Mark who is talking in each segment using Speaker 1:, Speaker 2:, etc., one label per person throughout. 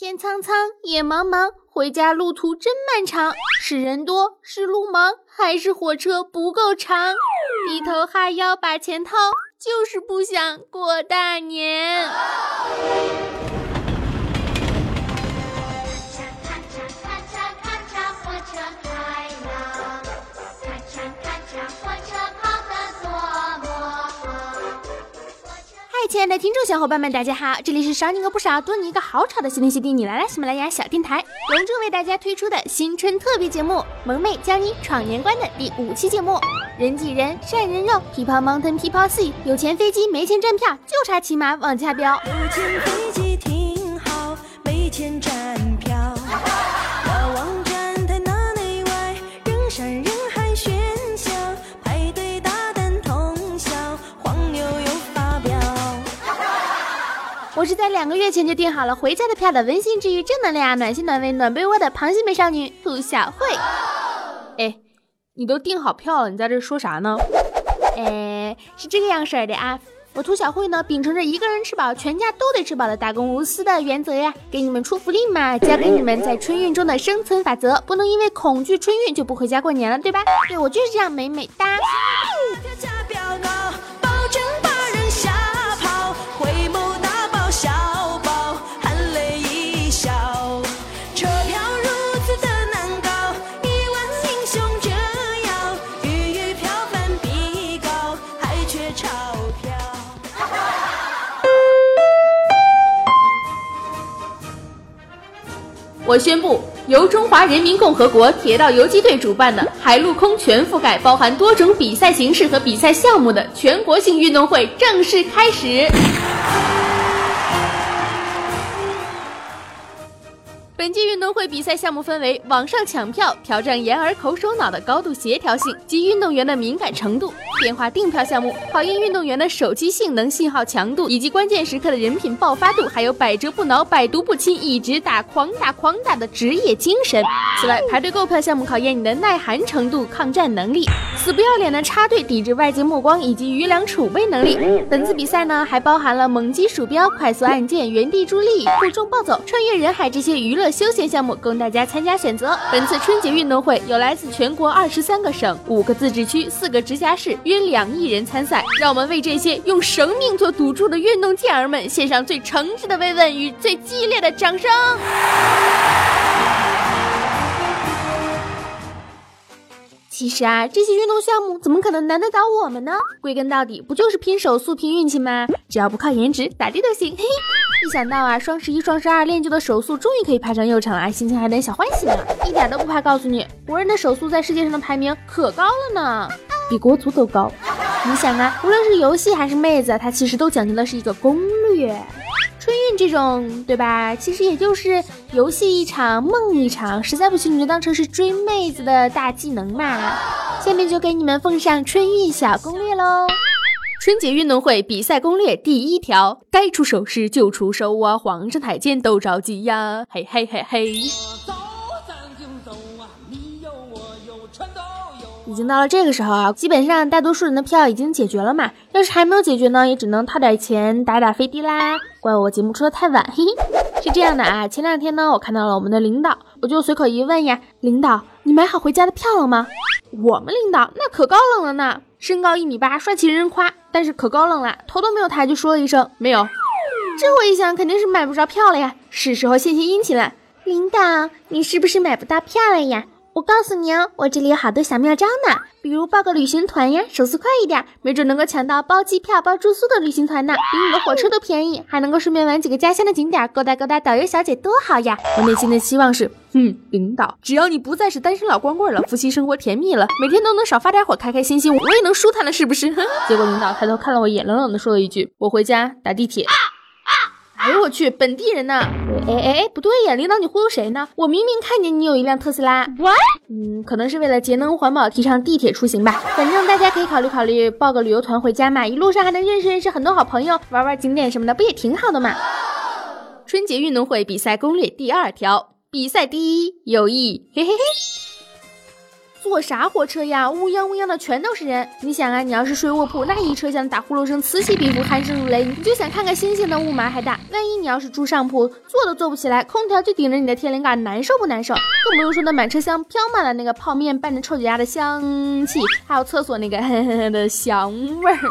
Speaker 1: 天苍苍，野茫茫，回家路途真漫长。是人多，是路忙，还是火车不够长？低头哈腰把钱掏，就是不想过大年。亲爱的听众小伙伴们，大家好！这里是少你个不少，多你一个好吵的西天喜地，你来了！喜马拉雅小电台隆重为大家推出的新春特别节目《萌妹教你闯年关》的第五期节目。人挤人，晒人肉，People Mountain People Sea，有钱飞机没钱站票，就差骑马往下飙。有钱飞机是在两个月前就订好了回家的票的温馨治愈、正能量、暖心暖胃暖被窝的螃蟹美少女兔小慧。
Speaker 2: 哎，你都订好票了，你在这说啥呢？
Speaker 1: 哎，是这个样式的啊。我兔小慧呢，秉承着一个人吃饱，全家都得吃饱的大公无私的原则呀，给你们出福利嘛，教给你们在春运中的生存法则，不能因为恐惧春运就不回家过年了，对吧？对我就是这样美美哒。
Speaker 2: 我宣布，由中华人民共和国铁道游击队主办的海陆空全覆盖、包含多种比赛形式和比赛项目的全国性运动会正式开始。本届运动会比赛项目分为网上抢票、挑战眼耳口手脑的高度协调性及运动员的敏感程度；电话订票项目考验运动员的手机性能、信号强度以及关键时刻的人品爆发度，还有百折不挠、百毒不侵、一直打、狂打、狂打的职业精神。此外，排队购票项目考验你的耐寒程度、抗战能力、死不要脸的插队、抵制外界目光以及余粮储备能力。本次比赛呢，还包含了猛击鼠标、快速按键、原地助力、负重暴走、穿越人海这些娱乐。休闲项目供大家参加选择。本次春节运动会有来自全国二十三个省、五个自治区、四个直辖市，约两亿人参赛。让我们为这些用生命做赌注的运动健儿们献上最诚挚的慰问与最激烈的掌声。其实啊，这些运动项目怎么可能难得倒我们呢？归根到底，不就是拼手速、拼运气吗？只要不靠颜值，咋地都行。嘿。一想到啊，双十一、双十二练就的手速终于可以派上用场了，心情还点小欢喜呢，一点都不怕。告诉你，国人的手速在世界上的排名可高了呢，比国足都高。你想啊，无论是游戏还是妹子，它其实都讲究的是一个攻略。春运这种，对吧？其实也就是游戏一场，梦一场，实在不行你就当成是追妹子的大技能嘛。下面就给你们奉上春运小攻略喽。春节运动会比赛攻略第一条：该出手时就出手啊！皇上太监都着急呀！嘿嘿嘿嘿。已经到了这个时候啊，基本上大多数人的票已经解决了嘛。要是还没有解决呢，也只能掏点钱打打飞的啦。怪我节目出的太晚，嘿嘿。是这样的啊，前两天呢，我看到了我们的领导，我就随口一问呀：“领导，你买好回家的票了吗？”我们领导那可高冷了呢，身高一米八，帅气人人夸。但是可高冷了，头都没有抬就说了一声没有。这我一想，肯定是买不着票了呀，是时候献献殷勤了。领导，你是不是买不到票了呀？我告诉你哦，我这里有好多小妙招呢。比如报个旅行团呀，手速快一点，没准能够抢到包机票、包住宿的旅行团呢，比你的火车都便宜，还能够顺便玩几个家乡的景点，勾搭勾搭导游小姐，多好呀！我内心的希望是，嗯，领导，只要你不再是单身老光棍了，夫妻生活甜蜜了，每天都能少发点火，开开心心，我也能舒坦了，是不是？结果领导抬头看了我一眼，冷冷的说了一句：“我回家打地铁。”哎呦我去，本地人呢？哎哎哎，不对呀，领导你忽悠谁呢？我明明看见你有一辆特斯拉。What？嗯，可能是为了节能环保，提倡地铁出行吧。反正大家可以考虑考虑，报个旅游团回家嘛，一路上还能认识认识很多好朋友，玩玩景点什么的，不也挺好的嘛？春节运动会比赛攻略第二条：比赛第一，友谊。嘿嘿嘿。坐啥火车呀？乌泱乌泱的全都是人。你想啊，你要是睡卧铺，那一车厢打呼噜声此起彼伏，鼾声如雷，你就想看看星星的雾霾还大。万一你要是住上铺，坐都坐不起来，空调就顶着你的天灵盖，难受不难受？更不用说那满车厢飘满了那个泡面拌着臭脚丫的香气，还有厕所那个的香味儿。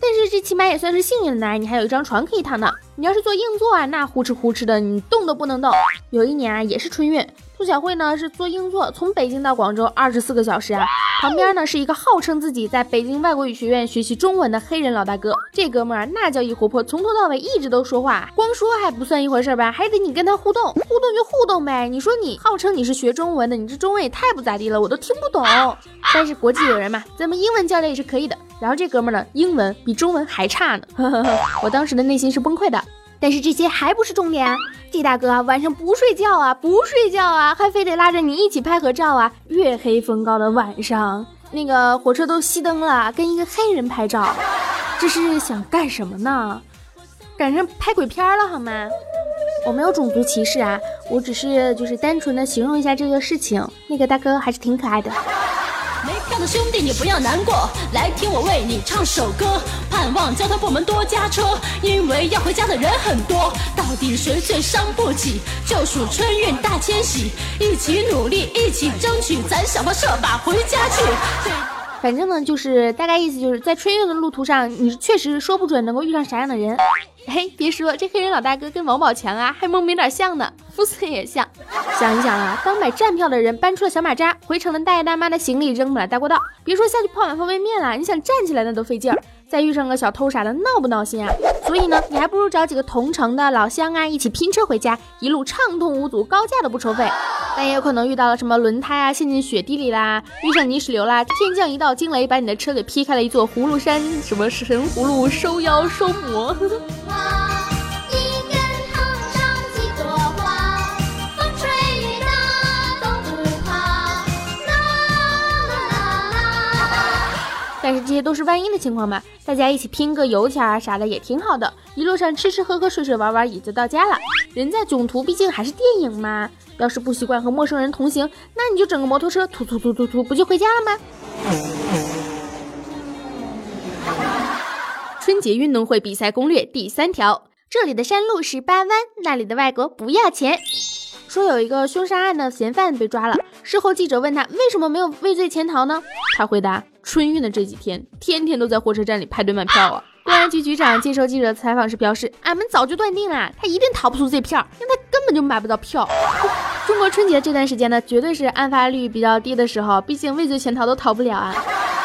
Speaker 2: 但是这起码也算是幸运的呢，你还有一张床可以躺呢。你要是坐硬座啊，那呼哧呼哧的，你动都不能动。有一年啊，也是春运。兔小慧呢是坐硬座从北京到广州二十四个小时啊，旁边呢是一个号称自己在北京外国语学院学习中文的黑人老大哥。这哥们儿那叫一活泼，从头到尾一直都说话，光说还不算一回事吧，还得你跟他互动，互动就互动呗。你说你号称你是学中文的，你这中文也太不咋地了，我都听不懂。但是国际友人嘛，咱们英文交流也是可以的。然后这哥们儿呢，英文比中文还差呢，我当时的内心是崩溃的。但是这些还不是重点，这大哥晚上不睡觉啊，不睡觉啊，还非得拉着你一起拍合照啊。月黑风高的晚上，那个火车都熄灯了，跟一个黑人拍照，这是想干什么呢？赶上拍鬼片了好吗？我没有种族歧视啊，我只是就是单纯的形容一下这个事情。那个大哥还是挺可爱的。的兄弟，你不要难过，来听我为你唱首歌。盼望交通部门多加车，因为要回家的人很多。到底谁最伤不起？就数春运大迁徙，一起努力，一起争取，咱想方设法回家去。反正呢，就是大概意思就是在春运的路途上，你确实说不准能够遇上啥样的人。嘿，别说这黑人老大哥跟王宝强啊，还萌没点像呢，肤色也像。想一想啊，刚买站票的人搬出了小马扎，回城的大爷大妈的行李扔满了大过道，别说下去泡碗方便面了，你想站起来那都费劲儿。再遇上个小偷啥的，闹不闹心啊？所以呢，你还不如找几个同城的老乡啊，一起拼车回家，一路畅通无阻，高价都不收费。但也有可能遇到了什么轮胎啊陷进雪地里啦，遇上泥石流啦，天降一道惊雷，把你的车给劈开了一座葫芦山，什么神葫芦收妖收魔。但 是这些都是万一的情况嘛，大家一起拼个油钱啊啥的也挺好的，一路上吃吃喝喝睡睡玩玩也就到家了。人在囧途，毕竟还是电影嘛。要是不习惯和陌生人同行，那你就整个摩托车突突突突突，不就回家了吗？春节运动会比赛攻略第三条：这里的山路十八弯，那里的外国不要钱。说有一个凶杀案的嫌犯被抓了，事后记者问他为什么没有畏罪潜逃呢？他回答。春运的这几天，天天都在火车站里排队买票啊！公安局局长接受记者采访时表示：“俺们早就断定了，他一定逃不出这票，因为他根本就买不到票。中国春节这段时间呢，绝对是案发率比较低的时候，毕竟畏罪潜逃都逃不了啊。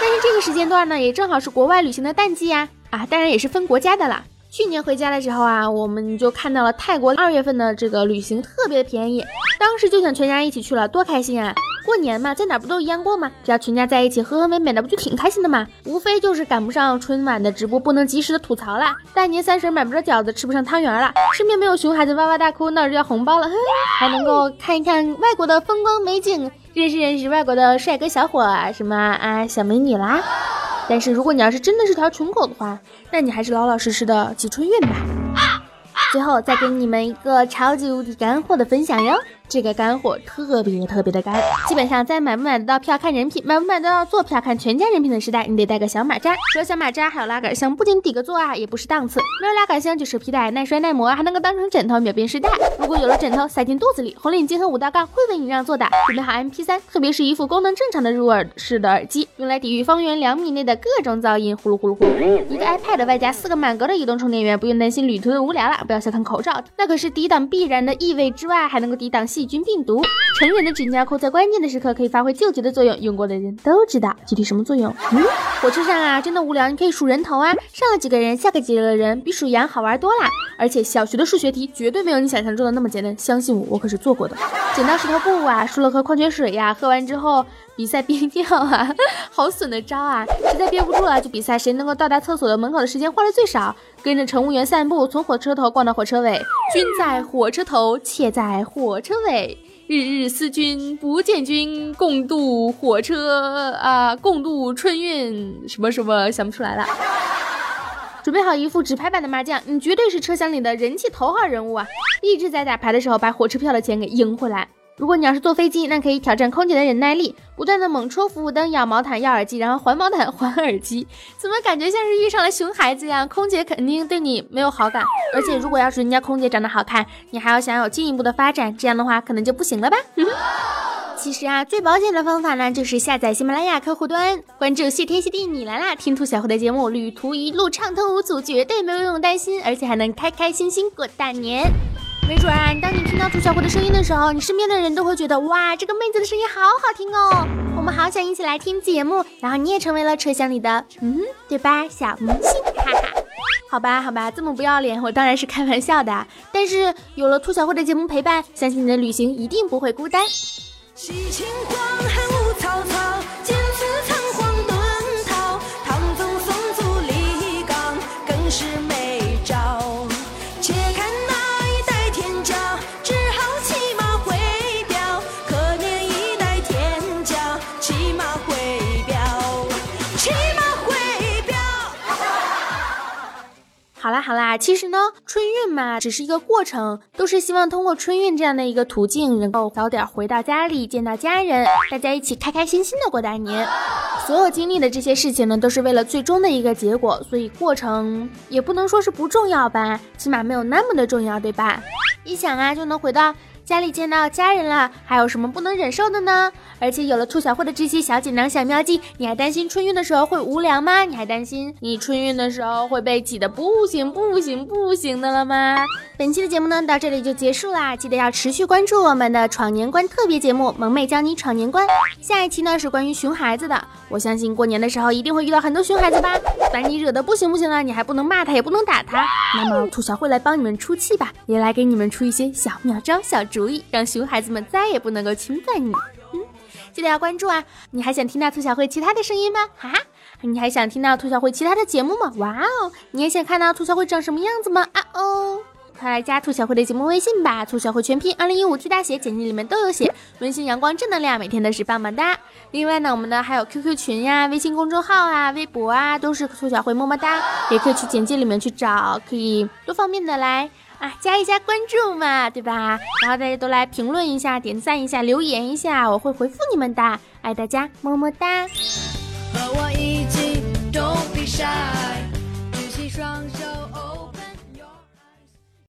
Speaker 2: 但是这个时间段呢，也正好是国外旅行的淡季呀！啊，当然也是分国家的了。去年回家的时候啊，我们就看到了泰国二月份的这个旅行特别的便宜，当时就想全家一起去了，多开心啊！”过年嘛，在哪不都一样过吗？只要全家在一起和和美美的，不就挺开心的吗？无非就是赶不上春晚的直播，不能及时的吐槽啦。大年三十买不着饺子，吃不上汤圆了，身边没有熊孩子哇哇大哭，闹着要红包了，还能够看一看外国的风光美景，认识认识外国的帅哥小伙什么啊小美女啦。但是如果你要是真的是条穷狗的话，那你还是老老实实的挤春运吧。最后再给你们一个超级无敌干货的分享哟。这个干货特别特别的干，基本上在买不买得到票看人品，买不买得到坐票看全家人品的时代，你得带个小马扎。除了小马扎，还有拉杆箱，不仅抵个座啊，也不是档次。没有拉杆箱就是皮带，耐摔耐磨，还能够当成枕头，秒变睡袋。如果有了枕头，塞进肚子里，红领巾和五道杠会为你让座的。准备好 MP3，特别是一副功能正常的入耳式的耳机，用来抵御方圆两米内的各种噪音，呼噜呼噜呼噜。一个 iPad 外加四个满格的移动充电源，不用担心旅途的无聊了。不要小看口罩，那可是抵挡必然的异味之外，还能够抵挡细菌病毒。成人的指甲扣在关键的时刻可以发挥救急的作用，用过的人都知道具体什么作用。嗯，火车上啊，真的无聊，你可以数人头啊，上了几个人，下个几个人，比数羊好玩多啦。而且小学的数学题绝对没有你想象中的那么简单，相信我，我可是做过的。剪刀石头布啊，输了喝矿泉水呀，喝完之后比赛憋尿啊，好损的招啊！实在憋不住了，就比赛谁能够到达厕所的门口的时间花的最少。跟着乘务员散步，从火车头逛到火车尾，君在火车头，妾在火车尾。日日思君不见君，共度火车啊，共度春运，什么什么想不出来了。准备好一副纸牌版的麻将，你绝对是车厢里的人气头号人物啊！一直在打牌的时候把火车票的钱给赢回来。如果你要是坐飞机，那可以挑战空姐的忍耐力，不断的猛戳服务灯，要毛毯要耳机，然后还毛毯还耳机。怎么感觉像是遇上了熊孩子呀？空姐肯定对你没有好感，而且如果要是人家空姐长得好看，你还要想有进一步的发展，这样的话可能就不行了吧。其实啊，最保险的方法呢，就是下载喜马拉雅客户端，关注谢天谢地你来啦，听兔小慧的节目，旅途一路畅通无阻，绝对没有用担心，而且还能开开心心过大年。没准啊，当你听到兔小慧的声音的时候，你身边的人都会觉得哇，这个妹子的声音好好听哦，我们好想一起来听节目，然后你也成为了车厢里的嗯，对吧，小明星，哈哈。好吧，好吧，这么不要脸，我当然是开玩笑的。但是有了兔小慧的节目陪伴，相信你的旅行一定不会孤单。西好啦好啦，其实呢，春运嘛，只是一个过程，都是希望通过春运这样的一个途径，能够早点回到家里，见到家人，大家一起开开心心的过大年。所有经历的这些事情呢，都是为了最终的一个结果，所以过程也不能说是不重要吧，起码没有那么的重要，对吧？一想啊，就能回到家里见到家人了，还有什么不能忍受的呢？而且有了兔小慧的这些小锦囊、小妙计，你还担心春运的时候会无聊吗？你还担心你春运的时候会被挤得不行、不行、不行的了吗？本期的节目呢，到这里就结束啦！记得要持续关注我们的闯年关特别节目《萌妹教你闯年关》，下一期呢是关于熊孩子的。我相信过年的时候一定会遇到很多熊孩子吧，把你惹得不行不行了，你还不能骂他，也不能打他。那么兔小慧来帮你们出气吧，也来给你们出一些小妙招、小主意，让熊孩子们再也不能够侵犯你。嗯记得要关注啊！你还想听到兔小慧其他的声音吗？哈哈，你还想听到兔小慧其他的节目吗？哇哦！你也想看到兔小慧长什么样子吗？啊哦！快来加兔小慧的节目微信吧！兔小慧全拼二零一五 T 大写，简介里面都有写。温馨阳光正能量，每天都是棒棒哒！另外呢，我们的还有 QQ 群呀、微信公众号啊、微博啊，都是兔小慧么么哒，也可以去简介里面去找，可以多方面的来。啊加一加关注嘛对吧？然后大家都来评论一下点赞一下留言一下我会回复你们的。爱大家么么哒。和我一起都必杀